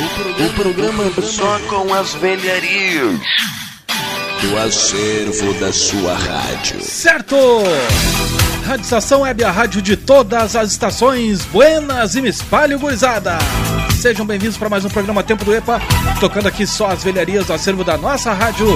O programa só com as velharias do acervo da sua rádio. Certo! Rádio Estação Web, a rádio de todas as estações. Buenas e me espalho, gurizada! Sejam bem-vindos para mais um programa Tempo do EPA, tocando aqui só as velharias do acervo da nossa rádio,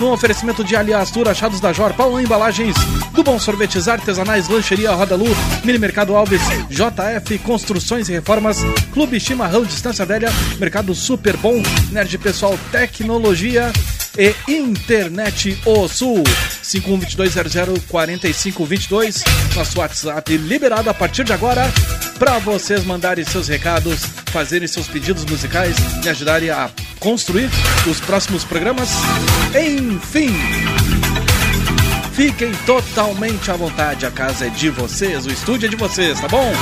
num oferecimento de Aliás Tour, achados da Jor, Paulo Embalagens, do Bom Sorvetes Artesanais, Lancheria Roda Lu, Mini Mercado Alves, JF Construções e Reformas, Clube Chimarrão Distância Velha, Mercado Super Bom, Nerd Pessoal Tecnologia e Internet O Sul. 5122004522, nosso WhatsApp liberado a partir de agora para vocês mandarem seus recados, fazerem seus pedidos musicais e ajudarem a construir os próximos programas. Enfim, fiquem totalmente à vontade, a casa é de vocês, o estúdio é de vocês, tá bom?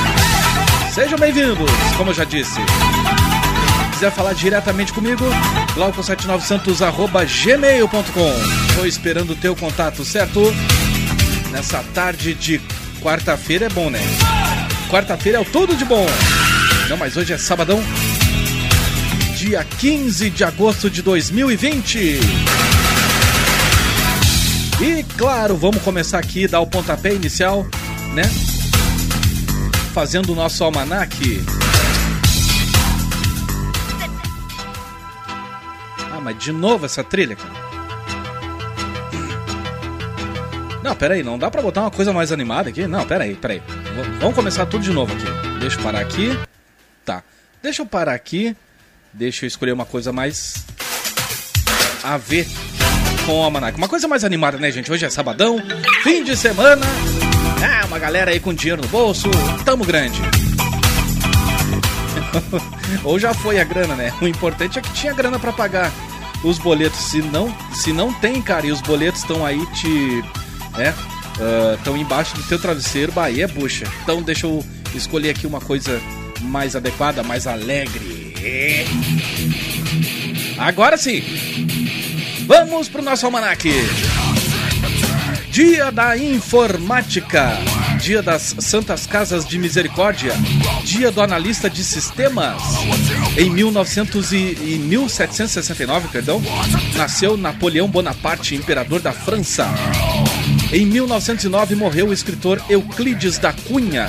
Sejam bem-vindos, como eu já disse quiser falar diretamente comigo, glauco79santos.gmail.com. Estou esperando o teu contato, certo? Nessa tarde de quarta-feira é bom, né? Quarta-feira é o tudo de bom. Não, mas hoje é sabadão, dia 15 de agosto de 2020. E claro, vamos começar aqui, dar o pontapé inicial, né? Fazendo o nosso almanaque. Mas de novo essa trilha, cara. Não, pera aí, não dá pra botar uma coisa mais animada aqui? Não, pera aí, pera aí. V vamos começar tudo de novo aqui. Deixa eu parar aqui. Tá. Deixa eu parar aqui. Deixa eu escolher uma coisa mais a ver com o Almanac. Uma coisa mais animada, né, gente? Hoje é sabadão, fim de semana. Ah, uma galera aí com dinheiro no bolso. Tamo grande. Ou já foi a grana, né? O importante é que tinha grana para pagar os boletos. Se não, se não tem, cara, e os boletos estão aí te, né? Estão uh, embaixo do teu travesseiro, Bahia é bucha. Então deixa eu escolher aqui uma coisa mais adequada, mais alegre. Agora sim, vamos pro nosso almanaque. Dia da Informática, Dia das Santas Casas de Misericórdia, Dia do Analista de Sistemas. Em 1900 e, em 1769, perdão, nasceu Napoleão Bonaparte, imperador da França. Em 1909 morreu o escritor Euclides da Cunha.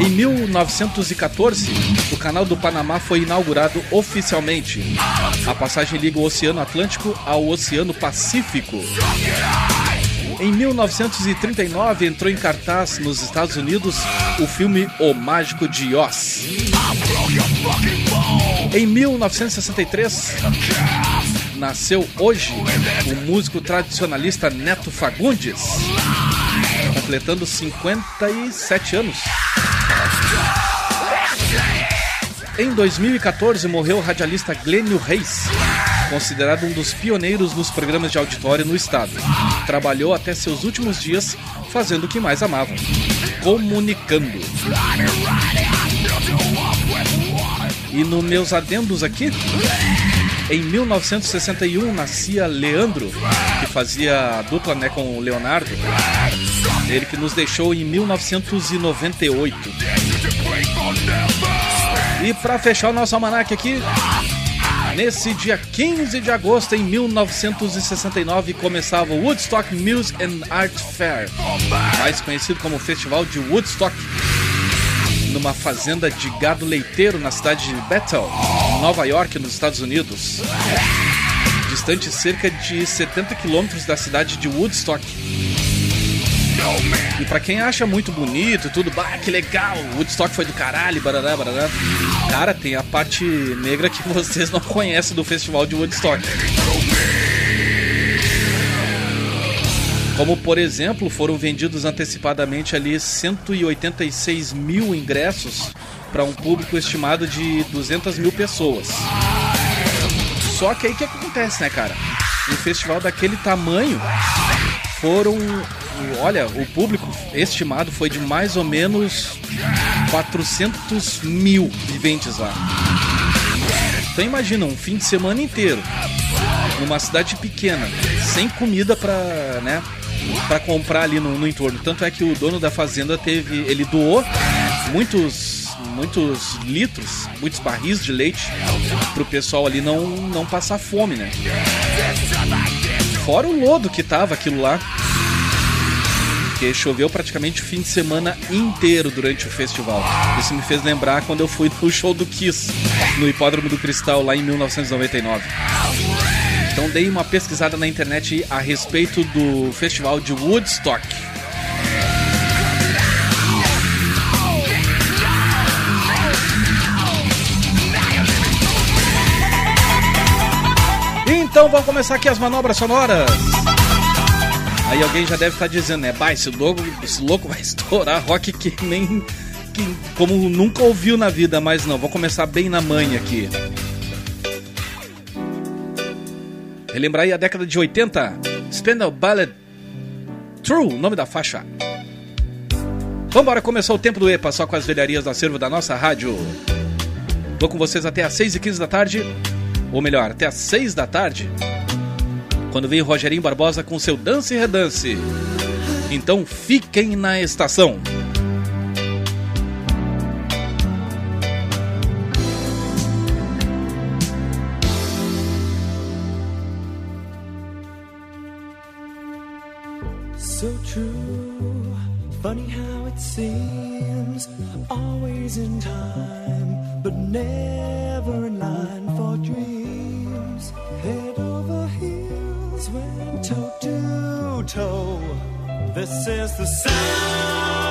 Em 1914, o Canal do Panamá foi inaugurado oficialmente. A passagem liga o Oceano Atlântico ao Oceano Pacífico. Em 1939 entrou em cartaz nos Estados Unidos o filme O Mágico de Oz. Em 1963 nasceu hoje o músico tradicionalista Neto Fagundes, completando 57 anos. Em 2014 morreu o radialista Glênio Reis, considerado um dos pioneiros nos programas de auditório no estado. Trabalhou até seus últimos dias fazendo o que mais amava: comunicando. E nos meus adendos aqui, em 1961 nascia Leandro, que fazia dupla né, com o Leonardo. Ele que nos deixou em 1998. E para fechar o nosso almanac aqui, nesse dia 15 de agosto em 1969 começava o Woodstock Music and Art Fair, mais conhecido como Festival de Woodstock, numa fazenda de gado leiteiro na cidade de Bethel, Nova York, nos Estados Unidos, distante cerca de 70 quilômetros da cidade de Woodstock. E pra quem acha muito bonito e tudo, bah, que legal, Woodstock foi do caralho, barará, barará. Cara, tem a parte negra que vocês não conhecem do festival de Woodstock. Como, por exemplo, foram vendidos antecipadamente ali 186 mil ingressos para um público estimado de 200 mil pessoas. Só que aí que acontece, né, cara? Um festival daquele tamanho foram. Olha, o público estimado foi de mais ou menos 400 mil viventes lá. Então imagina um fim de semana inteiro numa cidade pequena, sem comida para, né, para comprar ali no, no, entorno. Tanto é que o dono da fazenda teve, ele doou muitos muitos litros, muitos barris de leite pro pessoal ali não não passar fome, né? Fora o lodo que tava aquilo lá. Porque choveu praticamente o fim de semana inteiro durante o festival. Isso me fez lembrar quando eu fui no show do Kiss, no Hipódromo do Cristal, lá em 1999. Então dei uma pesquisada na internet a respeito do festival de Woodstock. Então vamos começar aqui as manobras sonoras. Aí alguém já deve estar dizendo, né? Bah, esse louco, esse louco vai estourar rock que nem. Que, como nunca ouviu na vida, mas não, vou começar bem na manha aqui. Relembrar aí a década de 80. Spandau Ballet True, nome da faixa. Vambora, começou o tempo do EPA, só com as velharias do acervo da nossa rádio. Vou com vocês até às 6h15 da tarde, ou melhor, até às 6 da tarde, quando vem Rogerinho Barbosa com seu Dance e Redance. Então fiquem na estação. So true, funny how it seems, always in time, but never toe. This is the sound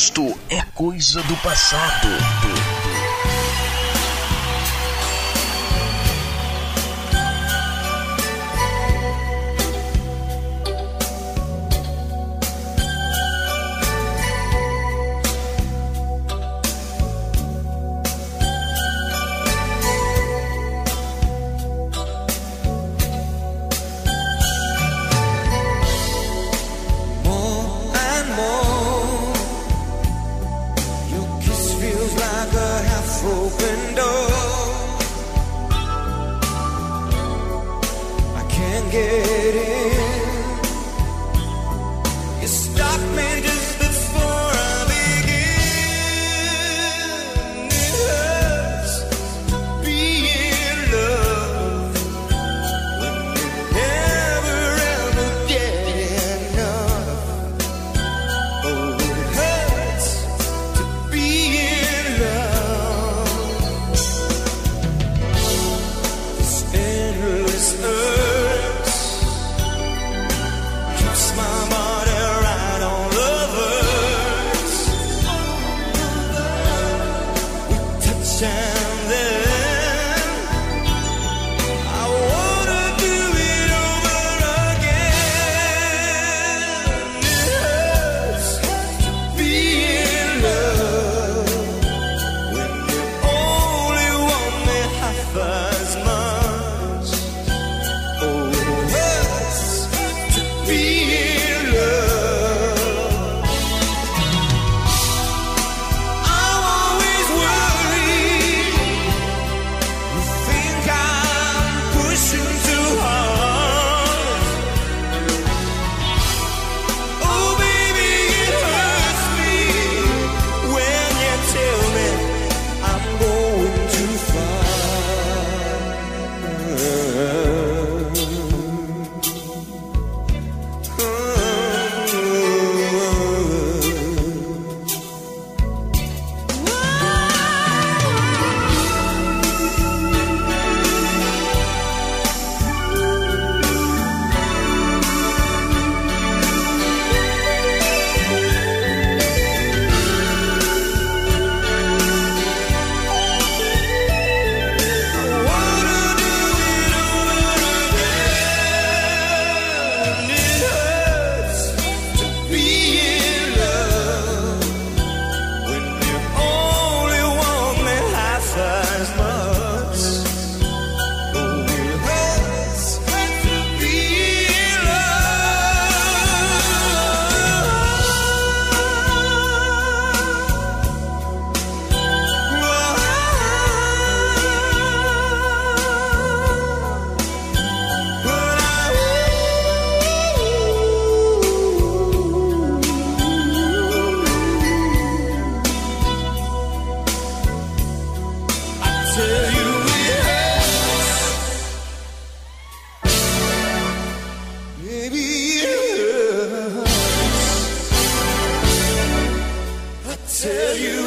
resto é coisa do passado. Tell you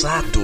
passado.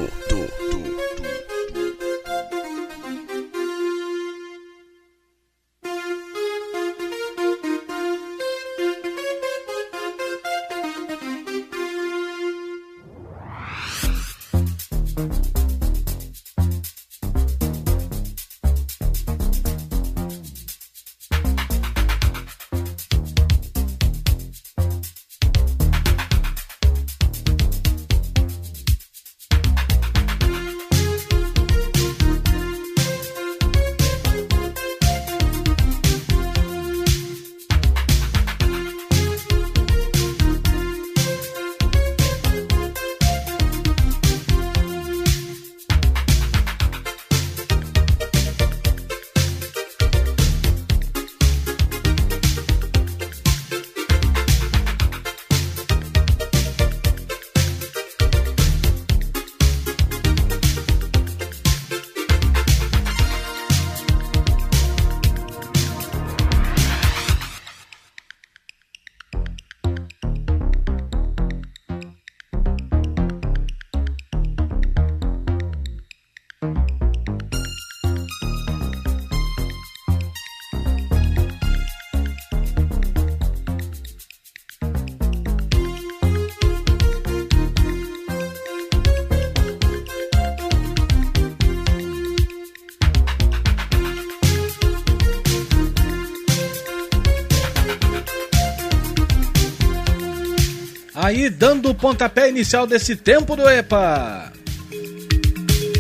Aí, dando o pontapé inicial desse tempo do EPA.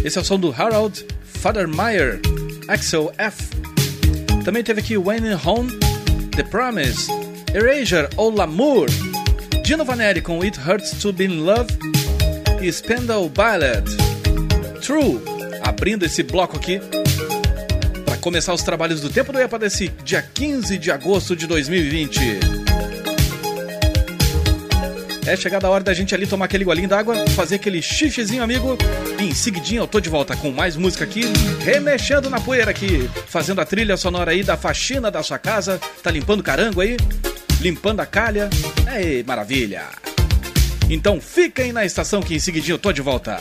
Esse é o som do Harold Fadermeyer, Axel F. Também teve aqui Wayne Home, The Promise, Erasure ou Lamour, Dino Vaneri com It Hurts to Be in Love e Spandau Ballet. True, abrindo esse bloco aqui para começar os trabalhos do tempo do EPA desse dia 15 de agosto de 2020. É chegada a hora da gente ali tomar aquele golinho d'água, fazer aquele xixizinho, amigo. E em seguidinho eu tô de volta com mais música aqui, remexendo na poeira aqui, fazendo a trilha sonora aí da faxina da sua casa. Tá limpando carango aí? Limpando a calha? É maravilha! Então fiquem na estação que em seguidinho eu tô de volta.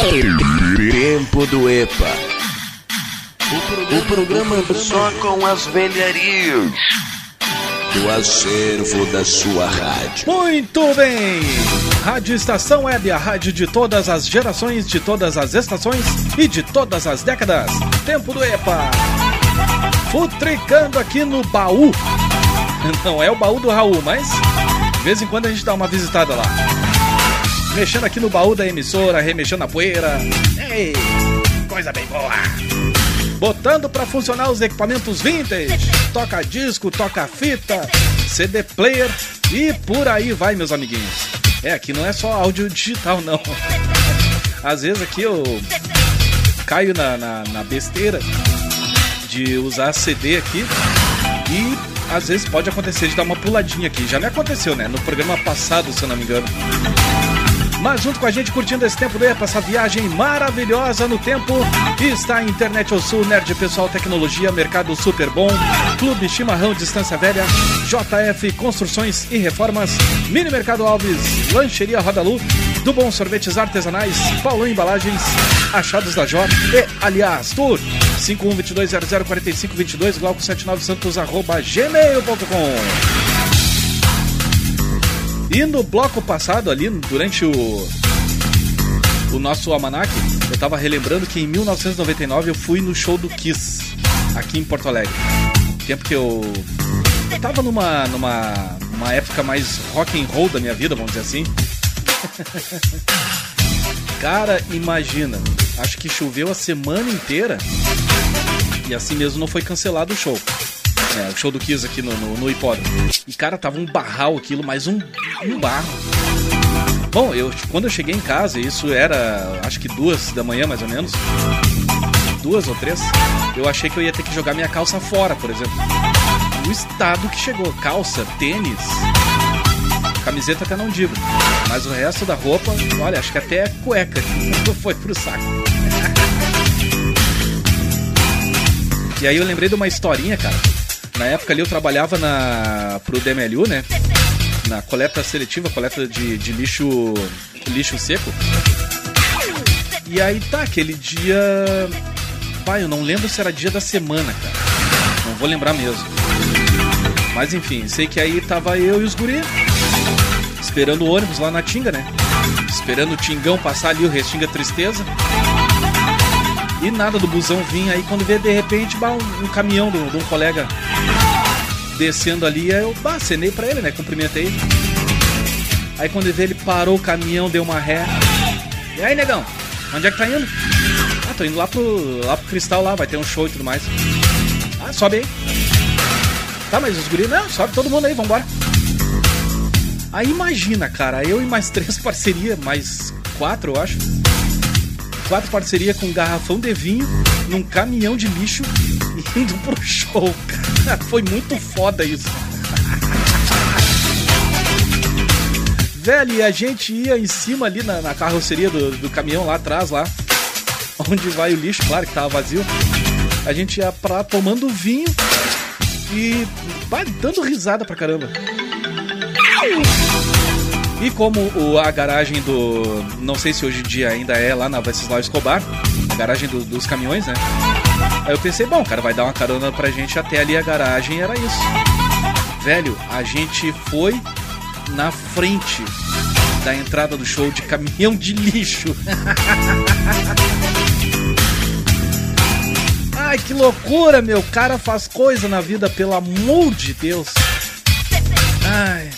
Tempo do EPA. O programa só com as velharias do acervo da sua rádio. Muito bem! Rádio Estação Web, a rádio de todas as gerações, de todas as estações e de todas as décadas. Tempo do EPA. Futricando aqui no baú. Não é o baú do Raul, mas de vez em quando a gente dá uma visitada lá. Mexendo aqui no baú da emissora, remexendo a poeira. Ei, coisa bem boa. Botando pra funcionar os equipamentos vintage. Toca disco, toca fita, CD player e por aí vai, meus amiguinhos. É, aqui não é só áudio digital, não. Às vezes aqui eu caio na, na, na besteira de usar CD aqui e às vezes pode acontecer de dar uma puladinha aqui. Já me aconteceu, né? No programa passado, se eu não me engano. Mas junto com a gente, curtindo esse tempo do EPA, essa viagem maravilhosa no tempo, está a Internet ao Sul, Nerd Pessoal Tecnologia, Mercado Super Bom, Clube Chimarrão Distância Velha, JF Construções e Reformas, Mini Mercado Alves, Lancheria Rodalu, do Bom Sorvetes Artesanais, Paulão Embalagens, Achados da J e Aliás Tour, 5122004522, glauco79santos, arroba gmail.com. E no bloco passado ali, durante o o nosso almanac, eu tava relembrando que em 1999 eu fui no show do Kiss aqui em Porto Alegre. Tempo que eu eu tava numa numa uma época mais rock and roll da minha vida, vamos dizer assim. Cara, imagina, acho que choveu a semana inteira e assim mesmo não foi cancelado o show. É, o show do Kiss aqui no, no, no hipódromo. E, cara, tava um barral aquilo, mais um, um barro. Bom, eu, quando eu cheguei em casa, isso era acho que duas da manhã mais ou menos. Duas ou três. Eu achei que eu ia ter que jogar minha calça fora, por exemplo. O estado que chegou: calça, tênis, camiseta até não digo. Mas o resto da roupa, olha, acho que até cueca foi pro saco. E aí eu lembrei de uma historinha, cara. Na época ali eu trabalhava na pro DMLU, né? Na coleta seletiva, coleta de, de lixo lixo seco. E aí tá, aquele dia. Pai, eu não lembro se era dia da semana, cara. Não vou lembrar mesmo. Mas enfim, sei que aí tava eu e os guri esperando o ônibus lá na Tinga, né? Esperando o Tingão passar ali, o Restinga Tristeza. E nada do busão vir aí quando vê de repente um, caminhão de um colega descendo ali, aí eu bah, acenei pra ele, né? Cumprimentei. Aí quando vê, ele parou o caminhão, deu uma ré. E aí, negão? Onde é que tá indo? Ah, tô indo lá pro, lá pro Cristal lá, vai ter um show e tudo mais. Ah, sobe aí. Tá, mas os guris, não, sobe todo mundo aí, vambora. Aí imagina, cara, eu e mais três parcerias, mais quatro, eu acho. Quatro parcerias com um garrafão de vinho num caminhão de lixo indo pro show. Foi muito foda isso. Velho, e a gente ia em cima ali na, na carroceria do, do caminhão lá atrás, lá, onde vai o lixo, claro que tava vazio. A gente ia pra tomando vinho e dando risada pra caramba. E como o- a garagem do. Não sei se hoje em dia ainda é lá na Venceslau Escobar, a garagem do- dos caminhões, né? Aí eu pensei, bom, o cara vai dar uma carona pra gente até ali a garagem, era isso. Velho, a gente foi na frente da entrada do show de caminhão de lixo. Ai, que loucura, meu. O cara faz coisa na vida, pelo amor de Deus. Ai.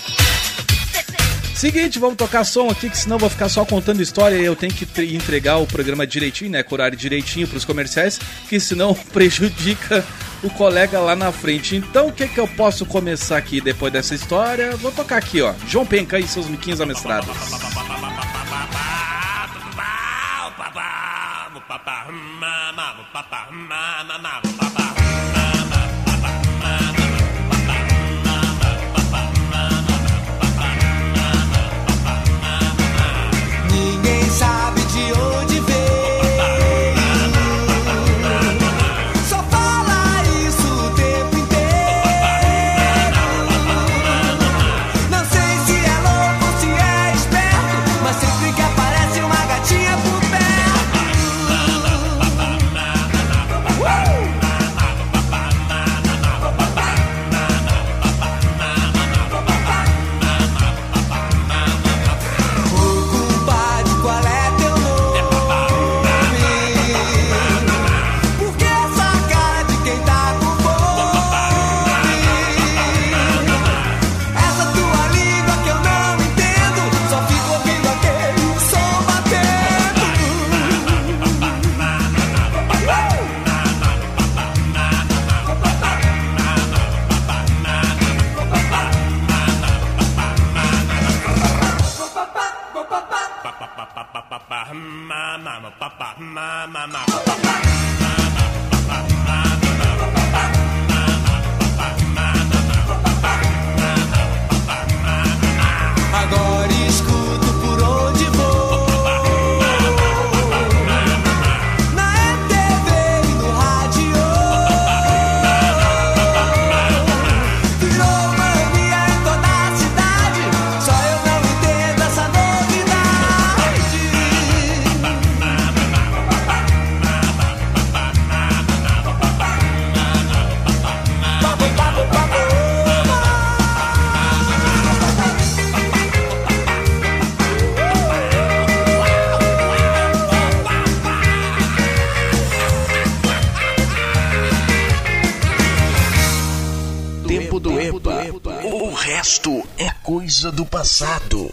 Seguinte, vamos tocar som aqui, que senão vou ficar só contando história e eu tenho que tre- entregar o programa direitinho, né? Com horário direitinho pros comerciais, que senão prejudica o colega lá na frente. Então, o que que eu posso começar aqui depois dessa história? Vou tocar aqui, ó. João Penca e seus miquinhos amestrados. Ninguém sabe de onde Agora coisa do passado.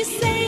disser.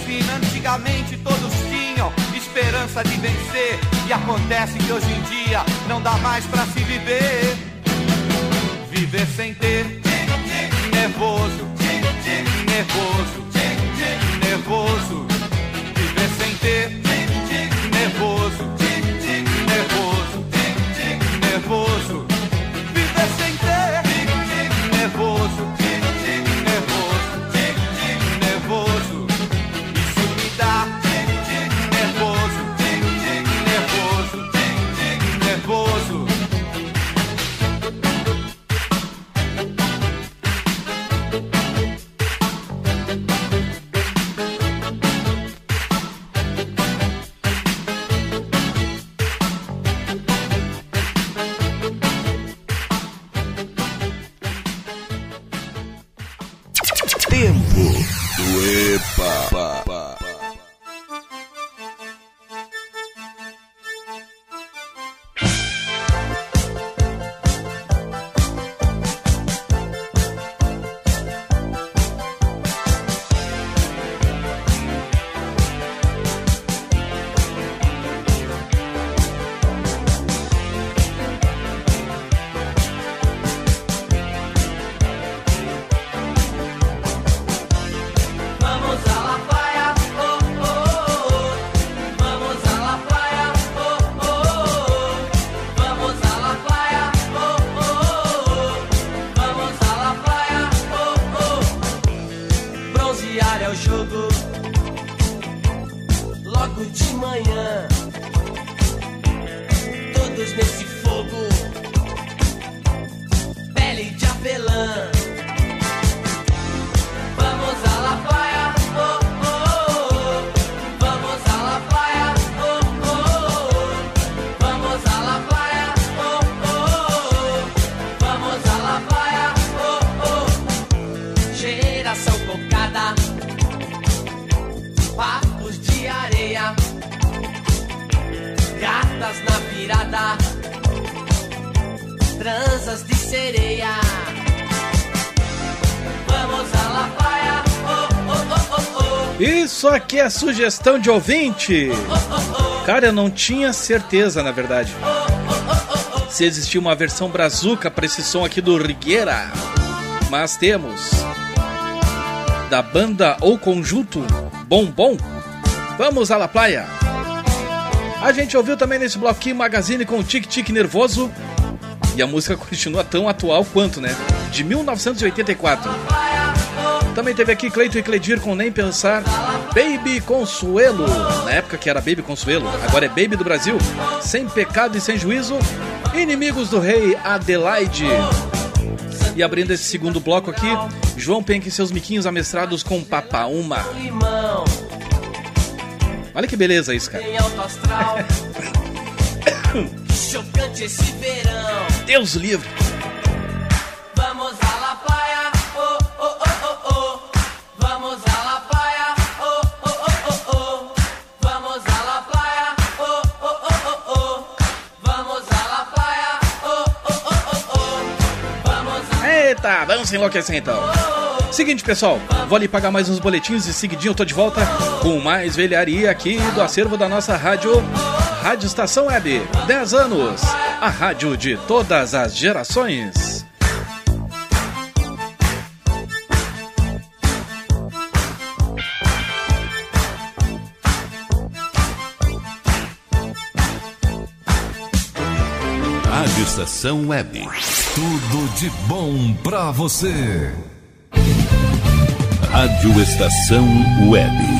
Buzina. Antigamente todos tinham esperança de vencer. E acontece que hoje em dia não dá mais pra se viver. Viver sem ter nervoso, nervoso, nervoso. Viver sem ter nervoso, nervoso, nervoso. Sugestão de ouvinte. Cara, eu não tinha certeza, na verdade. Se existia uma versão brazuca para esse som aqui do Rigueira. Mas temos. Da banda ou conjunto Bom Bom. Vamos à La Playa. A gente ouviu também nesse bloquinho Magazine com Tic Tic Nervoso. E a música continua tão atual quanto, né? De 1984. Também teve aqui Cleito e Cledir com Nem Pensar. Baby Consuelo. Na época que era Baby Consuelo, agora é Baby do Brasil. Sem pecado e sem juízo. Inimigos do Rei Adelaide. E abrindo esse segundo bloco aqui, João Penck e seus miquinhos amestrados com Papaúma. Olha que beleza isso, cara. Deus livre. Eita, vamos enlouquecer então. Seguinte, pessoal, vou ali pagar mais uns boletins e seguidinho eu tô de volta com mais velharia aqui do acervo da nossa rádio, Rádio Estação Web. 10 anos, a rádio de todas as gerações. Rádio Estação Web. Tudo de bom pra você. Rádio Estação Web.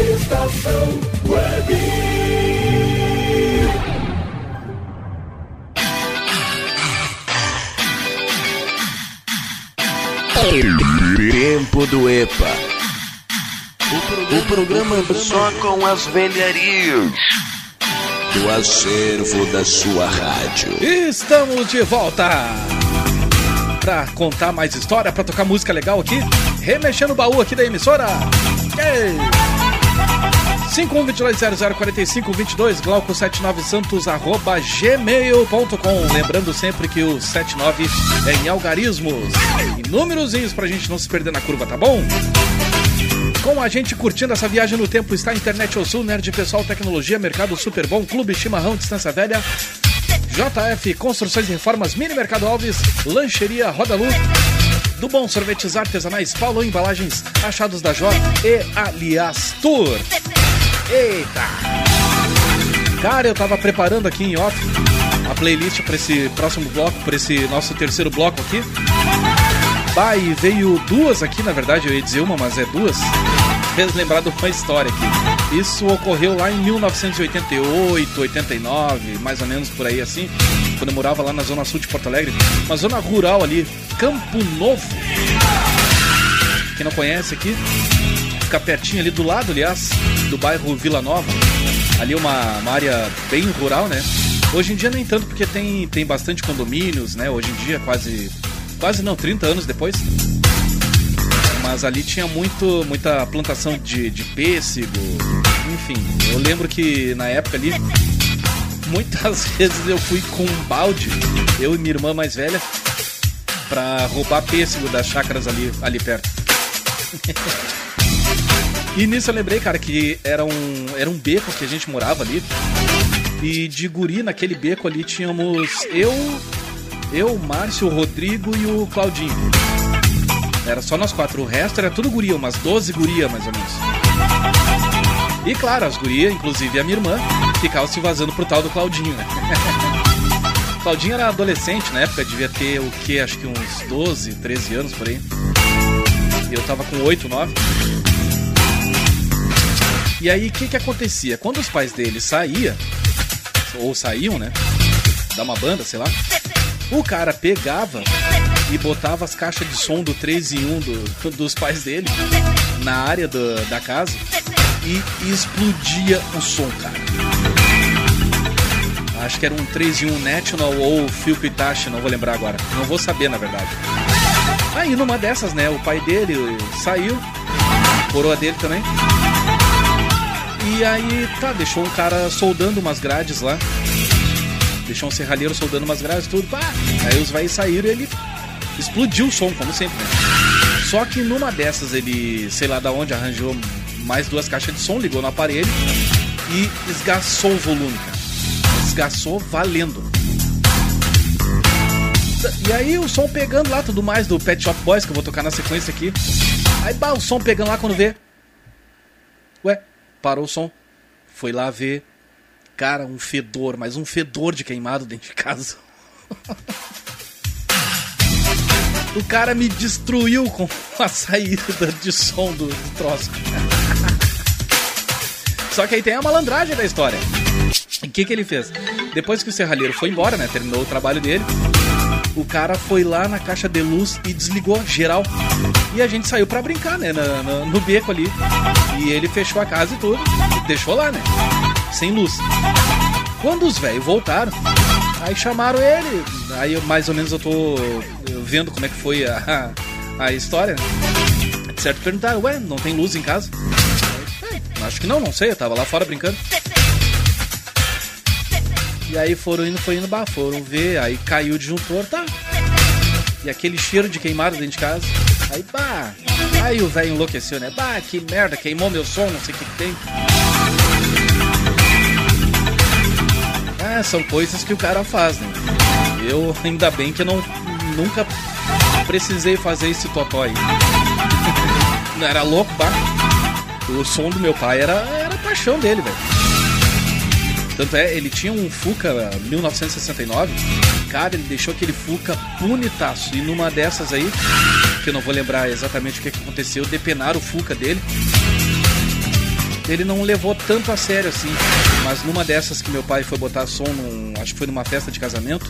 Estação Web. Tempo do EPA. O programa só com as velharias do acervo da sua rádio. Estamos de volta pra contar mais história, pra tocar música legal aqui, remexendo o baú aqui da emissora. Ei! 5122004522 glauco79santos arroba gmail.com Lembrando sempre que o 79 é em algarismos. E númerozinhos pra gente não se perder na curva, tá bom? Com a gente curtindo essa viagem no tempo está a Internet ao Sul, Nerd Pessoal Tecnologia, Mercado Super Bom, Clube Chimarrão Distância Velha, JF Construções e Reformas, Mini Mercado Alves, Lancheria Roda Lu, do Bom Sorvetes Artesanais, Paulo Embalagens, Achados da Jó e Aliás Tour. Eita! Cara, eu tava preparando aqui em off a playlist para esse próximo bloco, para esse nosso terceiro bloco aqui. Bah, e veio duas aqui, na verdade, eu ia dizer uma, mas é duas. Fez lembrar de uma história aqui. Isso ocorreu lá em 1988, 89, mais ou menos por aí assim, quando eu morava lá na zona sul de Porto Alegre, uma zona rural ali, Campo Novo. Quem não conhece aqui, fica pertinho ali do lado, aliás, do bairro Vila Nova. Ali uma, uma área bem rural, né? Hoje em dia nem tanto, porque tem, tem bastante condomínios, né? Hoje em dia, quase. Quase não, 30 anos depois. Mas ali tinha muito, muita plantação de, de pêssego. Enfim, eu lembro que na época ali, muitas vezes eu fui com um balde, eu e minha irmã mais velha, pra roubar pêssego das chácaras ali, ali perto. E nisso eu lembrei, cara, que era um, era um beco que a gente morava ali. E de guri naquele beco ali tínhamos eu, eu, Márcio, o Rodrigo e o Claudinho. Era só nós quatro. O resto era tudo guria, umas 12 guria mais ou menos. E claro, as gurias, inclusive a minha irmã, ficavam se vazando pro tal do Claudinho, né? Claudinho era adolescente na época, devia ter o que? Acho que uns 12, 13 anos por aí. E eu tava com 8, 9. E aí, o que que acontecia? Quando os pais dele saíam, ou saíam, né? Da uma banda, sei lá. O cara pegava e botava as caixas de som do 3 em 1 do, dos pais dele na área do- da casa e explodia o som, cara. Acho que era um 3 em 1 National ou Philco Itachi, não vou lembrar agora. Não vou saber, na verdade. Aí numa dessas, né, o pai dele saiu, coroa dele também. E aí, tá, deixou um cara soldando umas grades lá. Deixou um serralheiro soldando umas grades, tudo. Pá. Aí os velhos saíram e ele explodiu o som, como sempre, né? Só que numa dessas ele, sei lá da onde, arranjou mais duas caixas de som, ligou no aparelho e esgaçou o volume, cara. Esgaçou valendo. E aí o som pegando lá, tudo mais do Pet Shop Boys, que eu vou tocar na sequência aqui. Aí bah, o som pegando lá quando vê. Ué, parou o som. Foi lá ver. Cara, um fedor, mas um fedor de queimado dentro de casa. o cara me destruiu com a saída de som do, do troço. Só que aí tem a malandragem da história. O que, que ele fez? Depois que o serralheiro foi embora, né? Terminou o trabalho dele. O cara foi lá na caixa de luz e desligou geral. E a gente saiu pra brincar, né? na- na- no beco ali. E ele fechou a casa e tudo. E deixou lá, né? Sem luz. Quando os velhos voltaram, aí chamaram ele. Aí mais ou menos eu tô vendo como é que foi a, a história. né? De certo perguntaram, ué, não tem luz em casa? "É, acho que não, não sei, eu tava lá fora brincando. E aí foram indo, foi indo, bah, foram ver, aí caiu o disjuntor, tá. E aquele cheiro de queimado dentro de casa. Aí, bah, aí o velho enlouqueceu, né? Bah, que merda, queimou meu som, não sei o que, que tem. Ah, são coisas que o cara faz, né? Eu, ainda bem que não, nunca precisei fazer esse totó aí. Não era louco, bah. O som do meu pai era, era paixão dele, velho. Tanto é, ele tinha um Fuca 1969. Cara, ele deixou aquele Fuca bonitaço. E numa dessas aí, que eu não vou lembrar exatamente o que, aconteceu, depenaram o Fuca dele. Ele não levou tanto a sério assim. Mas numa dessas que meu pai foi botar som, num, acho que foi numa festa de casamento.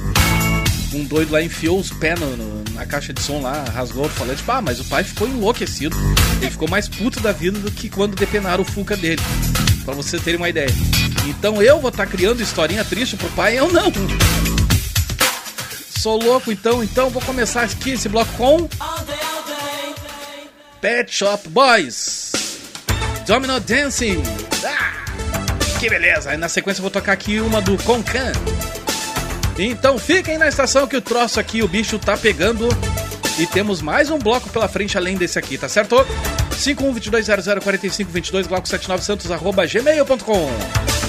Um doido lá enfiou os pés no- no- na caixa de som lá, rasgou o falante. Pá, mas o pai ficou enlouquecido. Ele ficou mais puto da vida do que quando depenaram o Fuca dele. Pra vocês terem uma ideia. Então eu vou estar criando historinha triste pro pai? Eu não. Sou louco então, então vou começar aqui esse bloco com. Pet Shop Boys. Domino Dancing. Ah, que beleza. Aí na sequência eu vou tocar aqui uma do Concan. Então fiquem na estação que o troço aqui, o bicho tá pegando. E temos mais um bloco pela frente além desse aqui, tá certo? 5122004522 Glauco79santos arroba gmail.com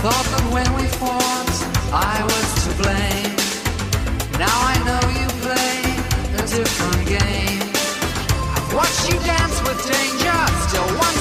Thought that when we fought, I was to blame. Now I know you play a different game. I've watched you dance with danger, still wondering.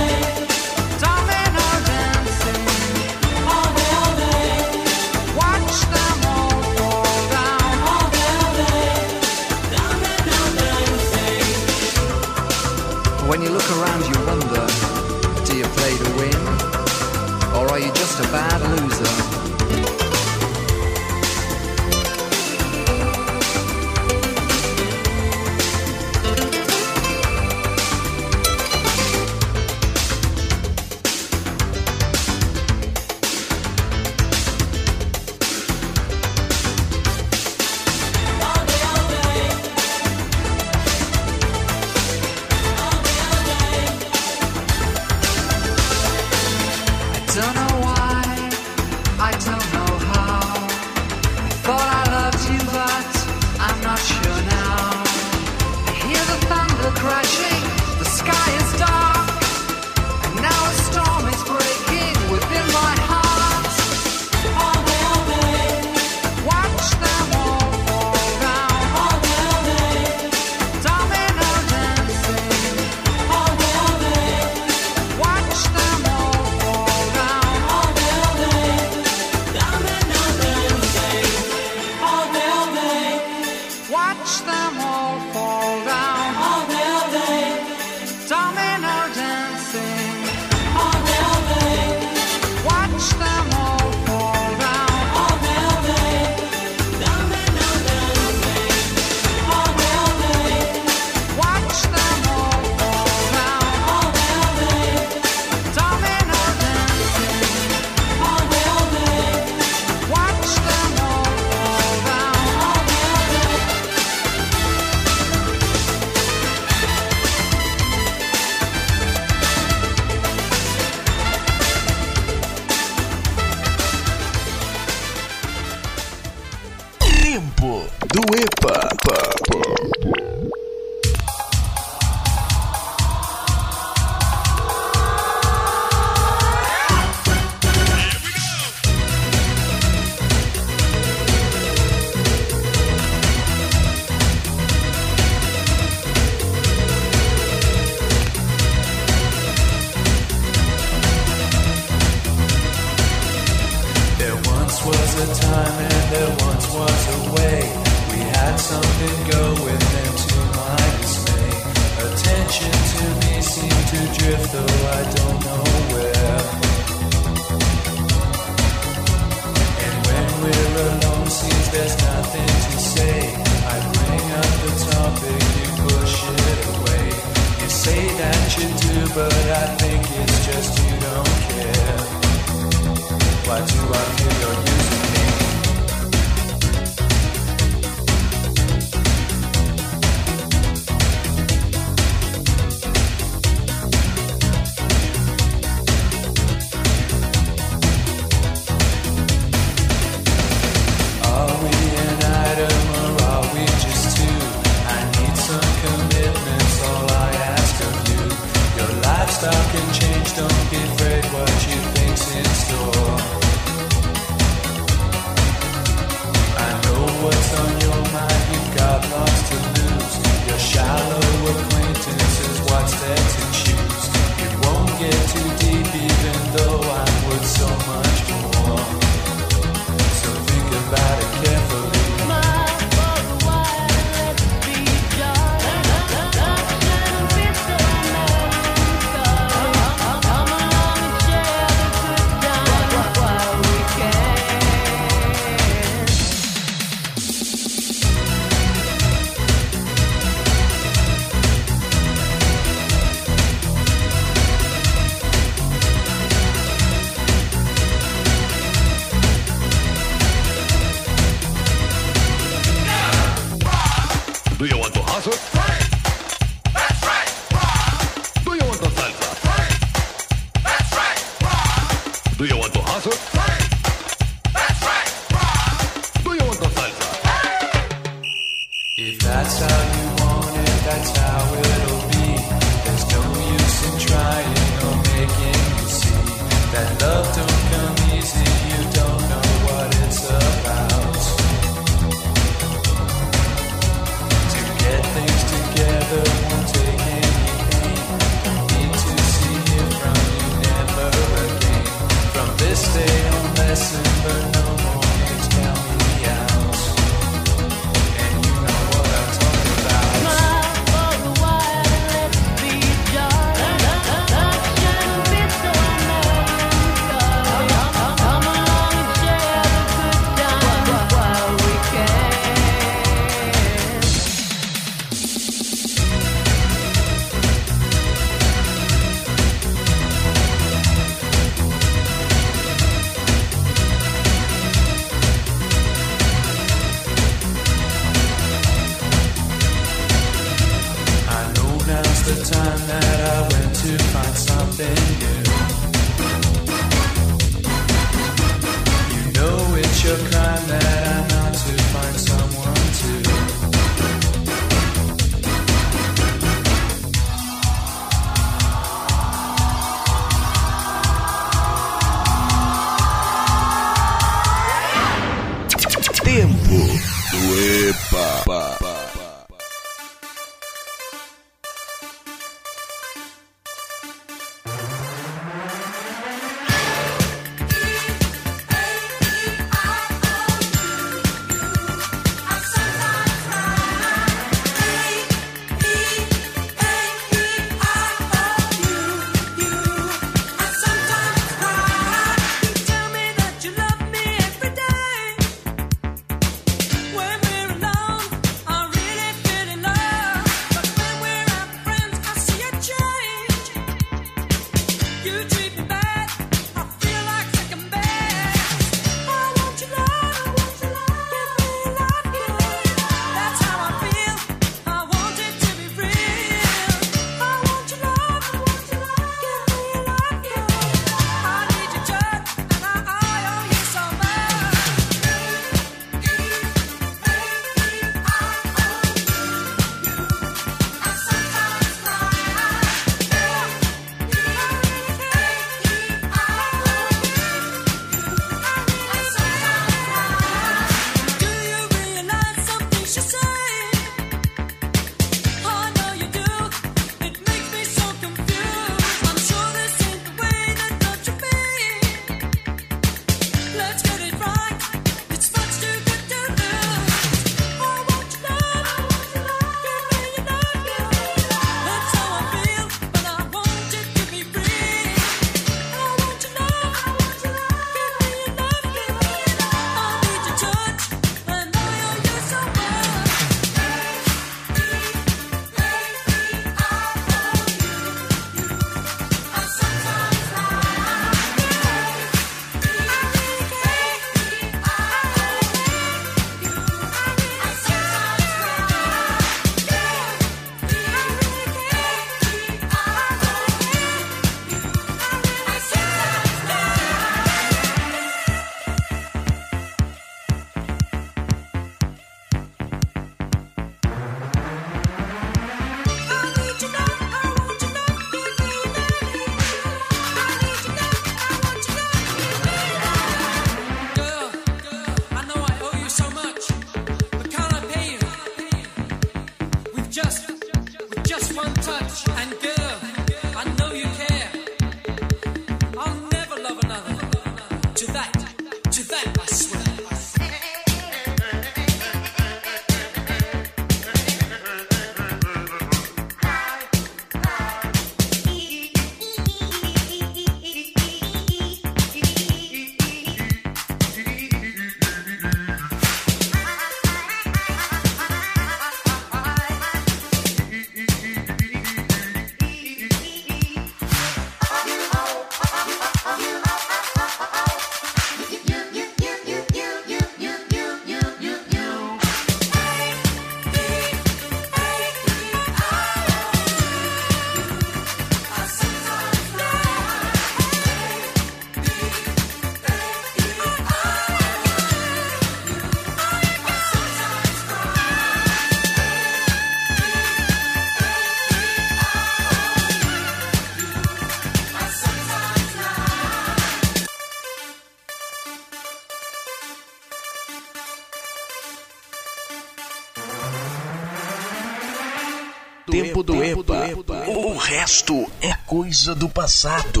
Resto é coisa do passado.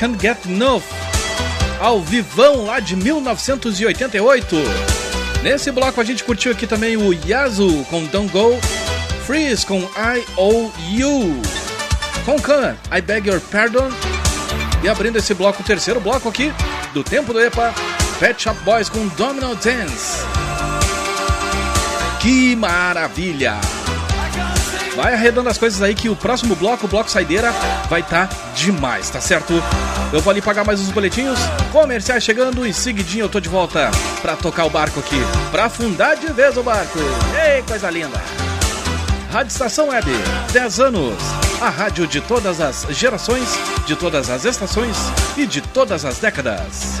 Can't Get Enough. Ao vivão lá de 1988. Nesse bloco a gente curtiu aqui também o Yazoo com Don't Go. Freeze com I O U. Com Khan, I Beg Your Pardon. E abrindo esse bloco, o terceiro bloco aqui do Tempo do EPA, Pet Shop Boys com Domino Dance. Que maravilha! Vai arredando as coisas aí que o próximo bloco, o bloco saideira, vai estar tá demais, tá certo? Eu vou ali pagar mais uns boletinhos, comerciais chegando e seguidinho eu tô de volta pra tocar o barco aqui, pra afundar de vez o barco. Ei, coisa linda! Rádio Estação Web, 10 anos. A rádio de todas as gerações, de todas as estações e de todas as décadas.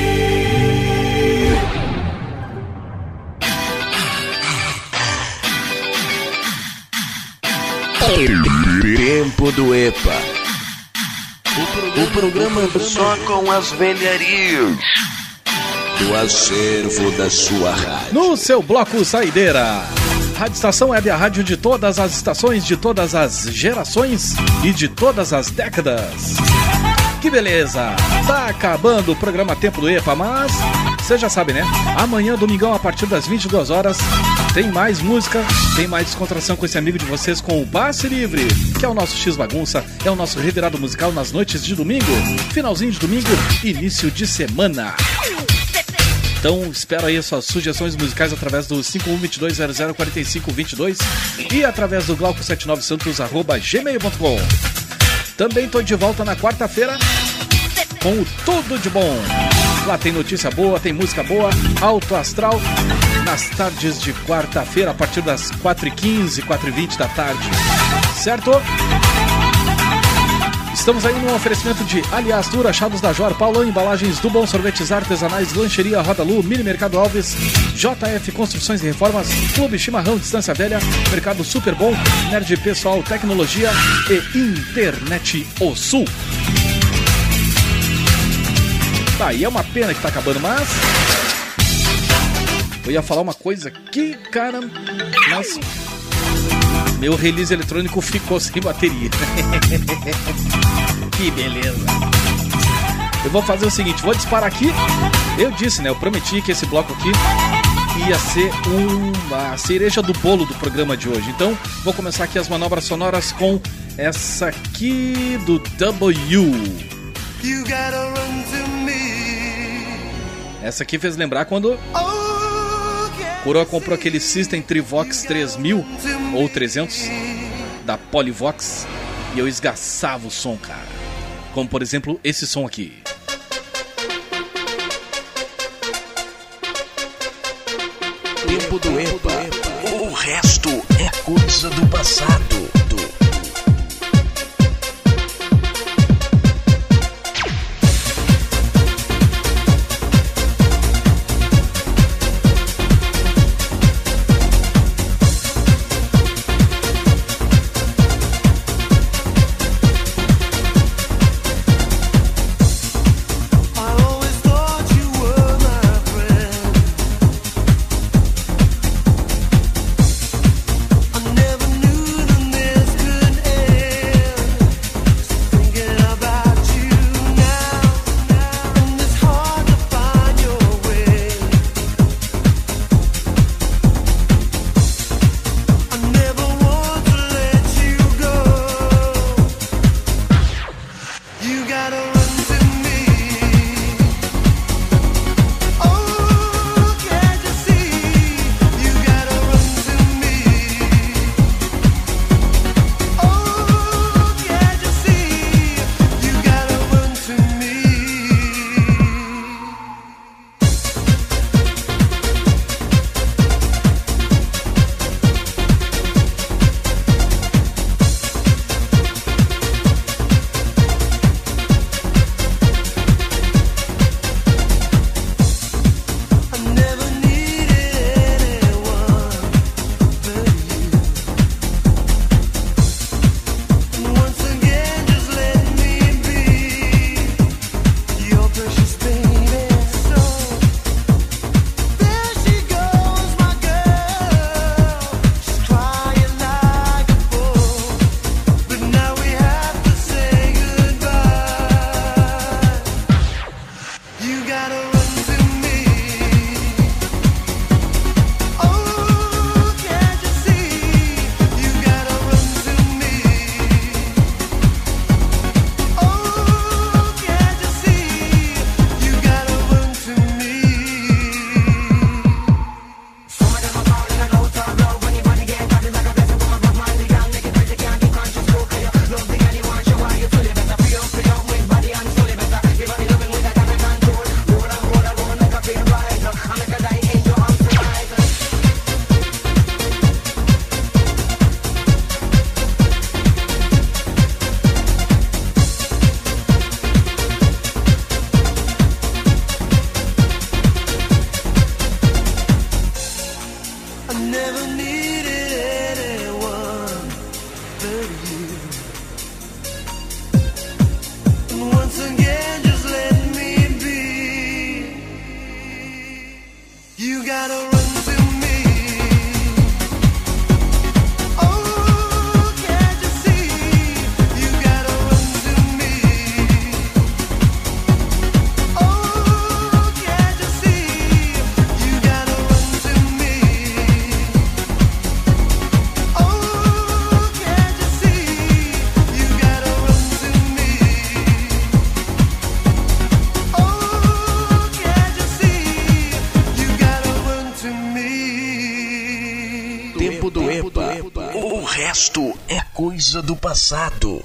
Tempo do EPA. O programa só com as velharias do acervo da sua rádio. No seu bloco Saideira. Rádio Estação Web, a rádio de todas as estações, de todas as gerações e de todas as décadas. Que beleza! Tá acabando o programa Tempo do EPA, mas você já sabe, né? Amanhã, domingão, a partir das 22 horas, tem mais música, tem mais descontração com esse amigo de vocês com o Passe Livre, que é o nosso X Bagunça, é o nosso revirado musical nas noites de domingo, finalzinho de domingo, início de semana. Então espero aí as suas sugestões musicais através do 5122004522 e através do glauco79santos.gmail.com Também tô de volta na quarta-feira com o Tudo de Bom. Lá tem notícia boa, tem música boa, alto astral, nas tardes de quarta-feira, a partir das 4h15, 4h20 da tarde. Certo? Estamos aí num oferecimento de Aliás Tour, Achados da Jor, Paulão Embalagens do Bom Sorvetes Artesanais, Lancheria Roda Lu, Mini Mercado Alves, JF Construções e Reformas, Clube Chimarrão Distância Velha, Mercado Super Bom, Nerd Pessoal Tecnologia e Internet O Sul. Tá, e é uma pena que tá acabando, mas. Eu ia falar uma coisa aqui, cara, mas. Meu release eletrônico ficou sem bateria. que beleza. Eu vou fazer o seguinte, vou disparar aqui. Eu disse, né? Eu prometi que esse bloco aqui ia ser uma cereja do bolo do programa de hoje. Então, vou começar aqui as manobras sonoras com essa aqui do W. You gotta run to. Essa aqui fez lembrar quando Coroa comprou aquele System Trivox 3000 ou 300 da Polyvox e eu esgaçava o som, cara. Como por exemplo esse som aqui. Tempo do EPA. O resto é coisa do passado. I coisa do passado.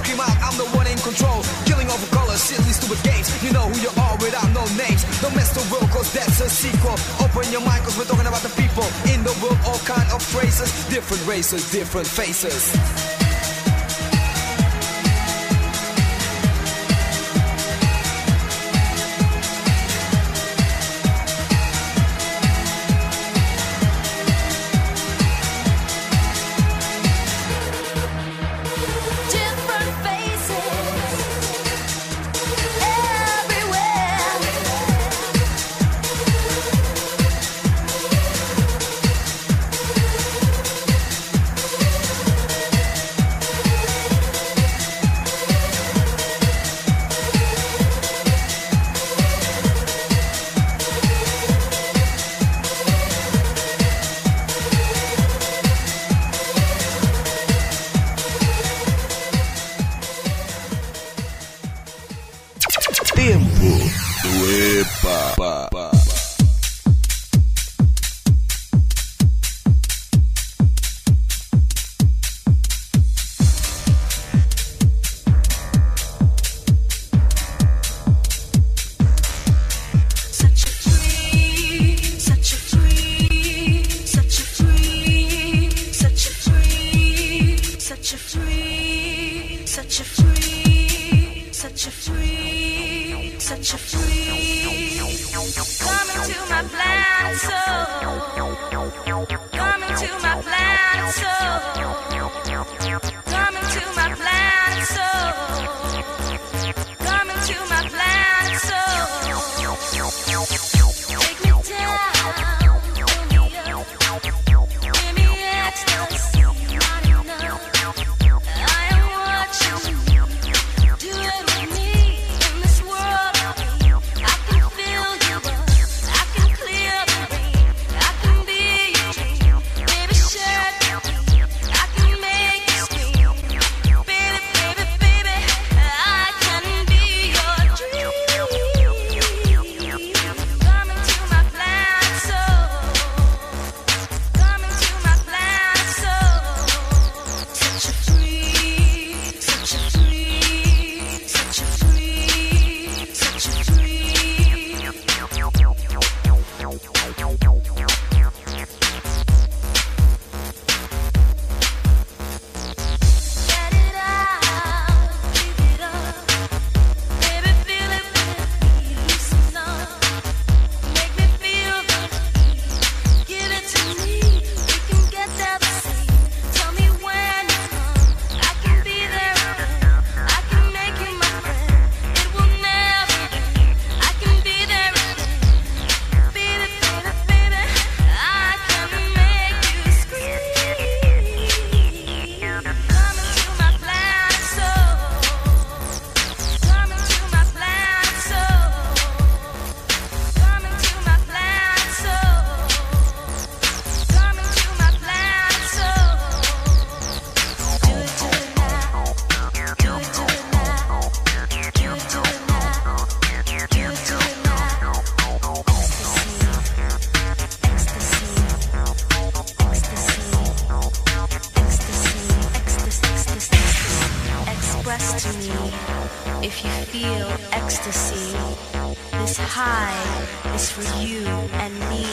Scream out, I'm the one in control. Killing over colors, silly stupid games. You know who you are without no names. Don't mess the world, cause that's a sequel. Open your mind, cause we're talking about the people. In the world, all kind of phrases. Different races, different faces. request to me if you feel ecstasy. This high is for you and me.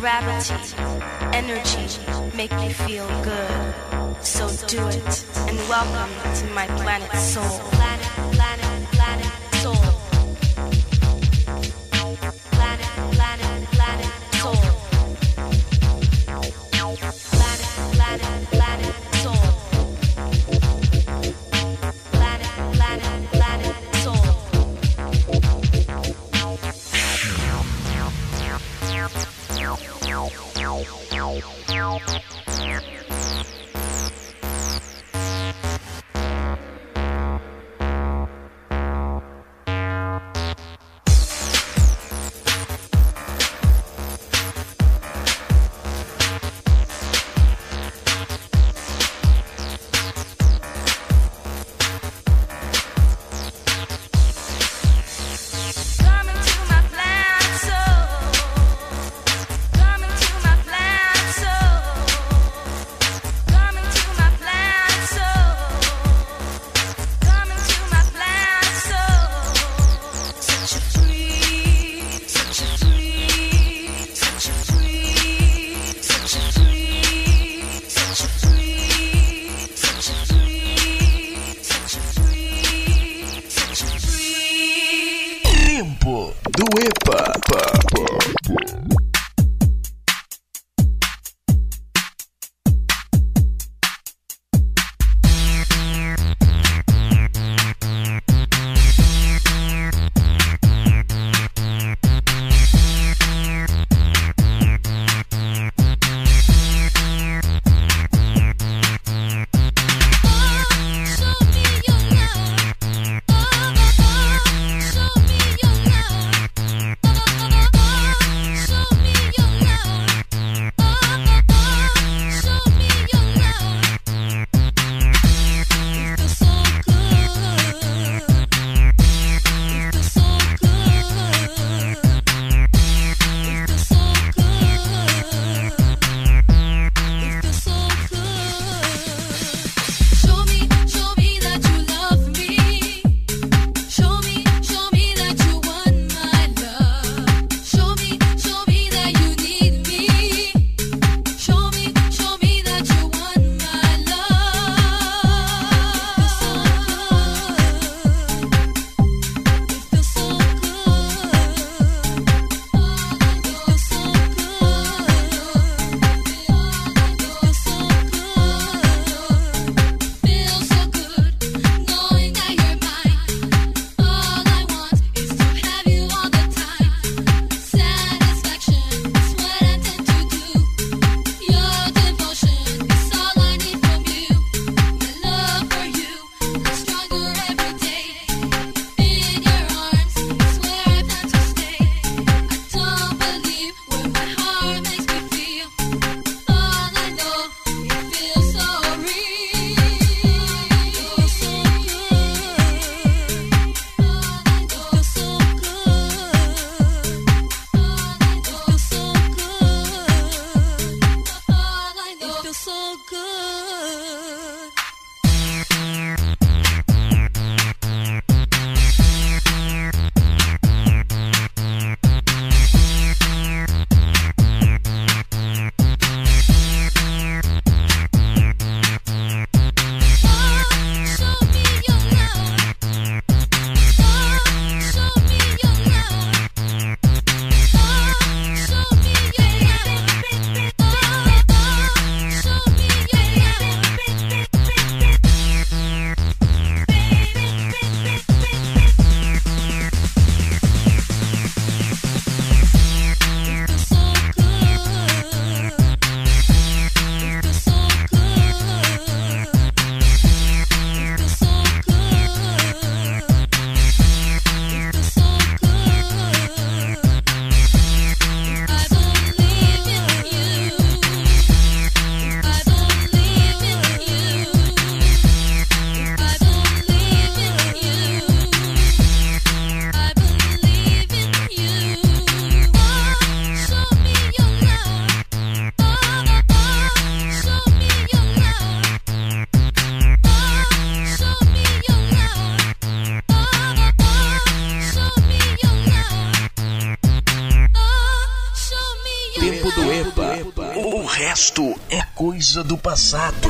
Gravity, energy make you feel good. So do it and welcome to my planet soul. Do passado.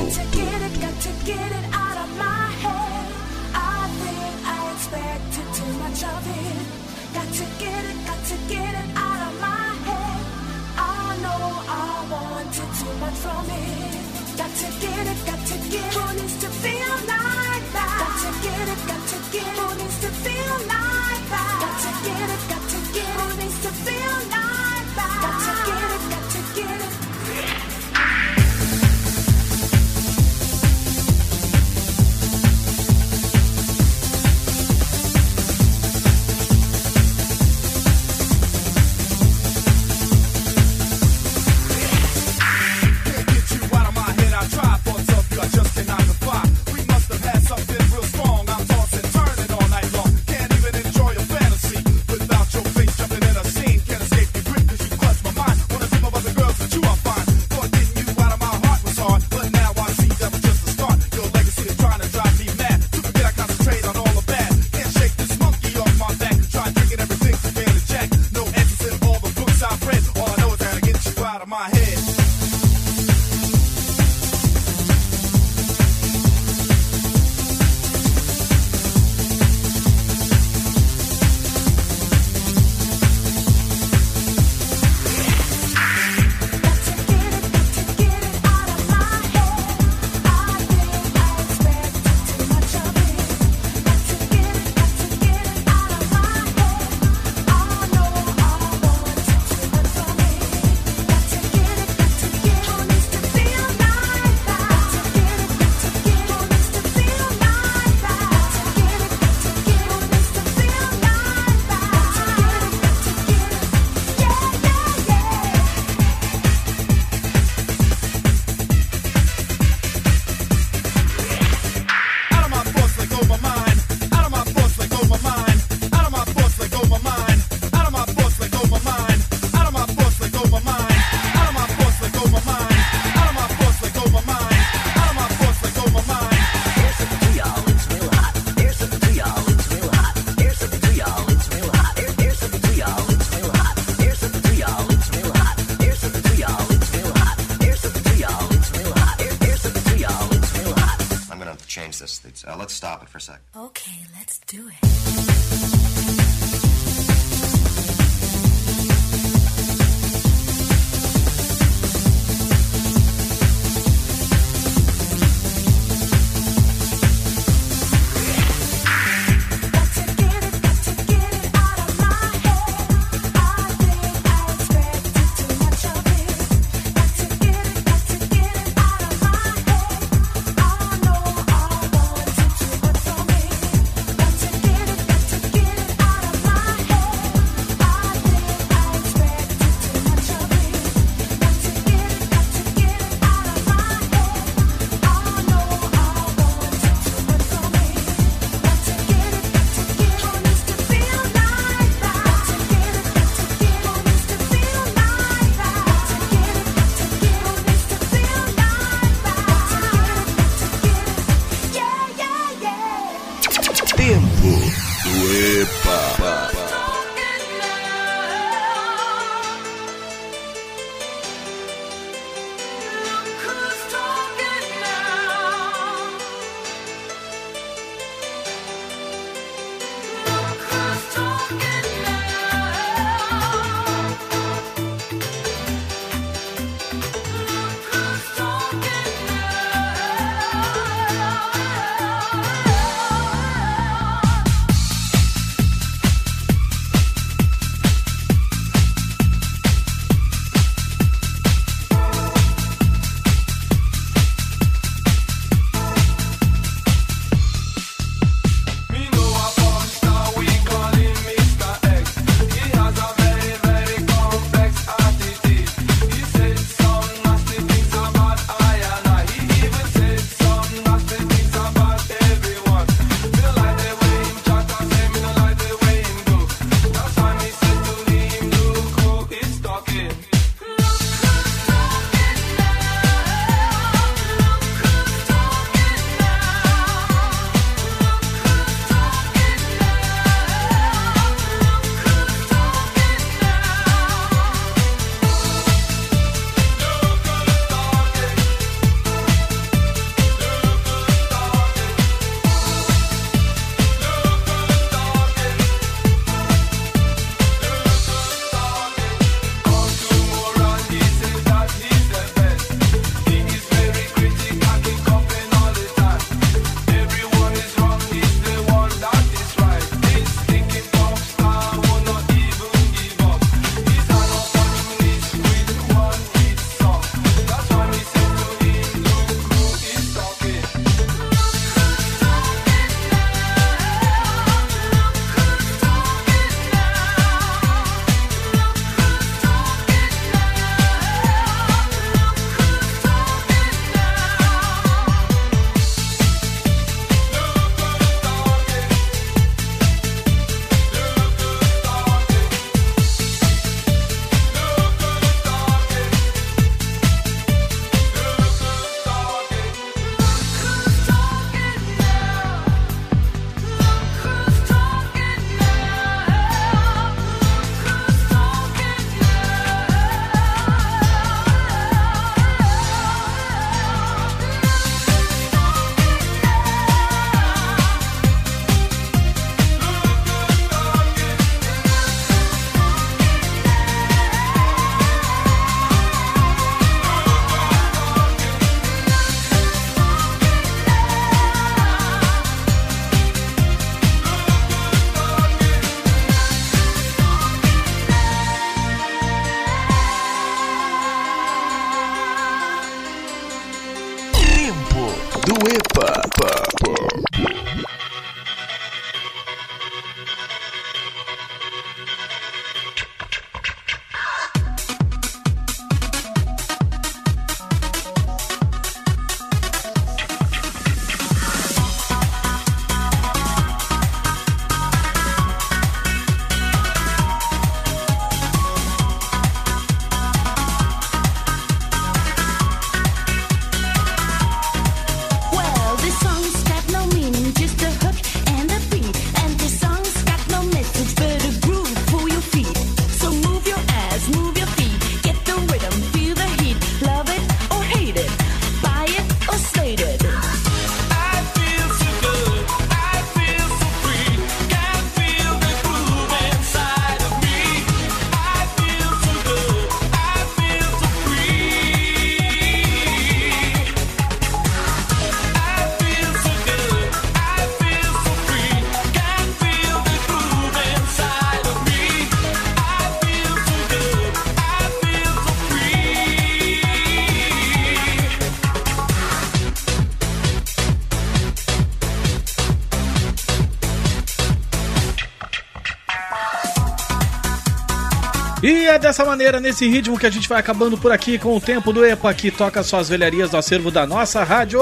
É dessa maneira, nesse ritmo, que a gente vai acabando por aqui com o tempo do EPA, que toca só as velharias do acervo da nossa rádio.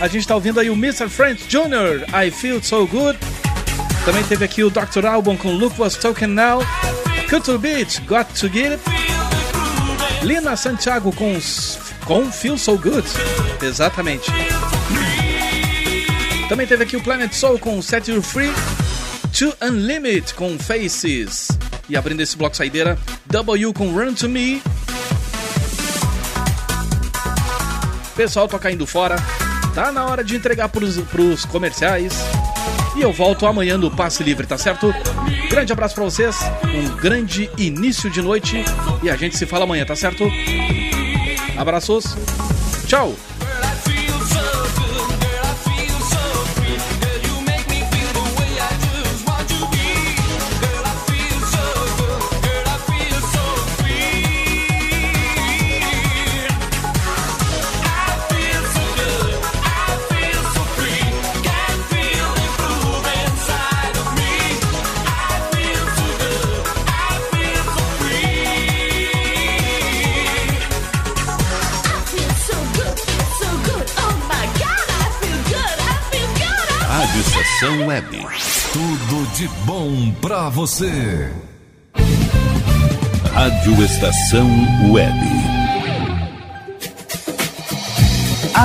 A gente tá ouvindo aí o Mr. French Jr., I Feel So Good. Também teve aqui o Dr. Album com Look Was Talking Now. Culture Beat, Got To Get It. Lina Santiago com, com Feel So Good. Exatamente. Também teve aqui o Planet Soul com Set You Free. To Unlimit com Faces. E abrindo esse bloco saideira, W com Run To Me. Pessoal, tô caindo fora. Tá na hora de entregar pros, pros comerciais. E eu volto amanhã no Passe Livre, tá certo? Grande abraço pra vocês, um grande início de noite e a gente se fala amanhã, tá certo? Abraços, tchau! De bom pra você. Rádio Estação Web.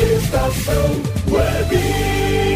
Estação Web.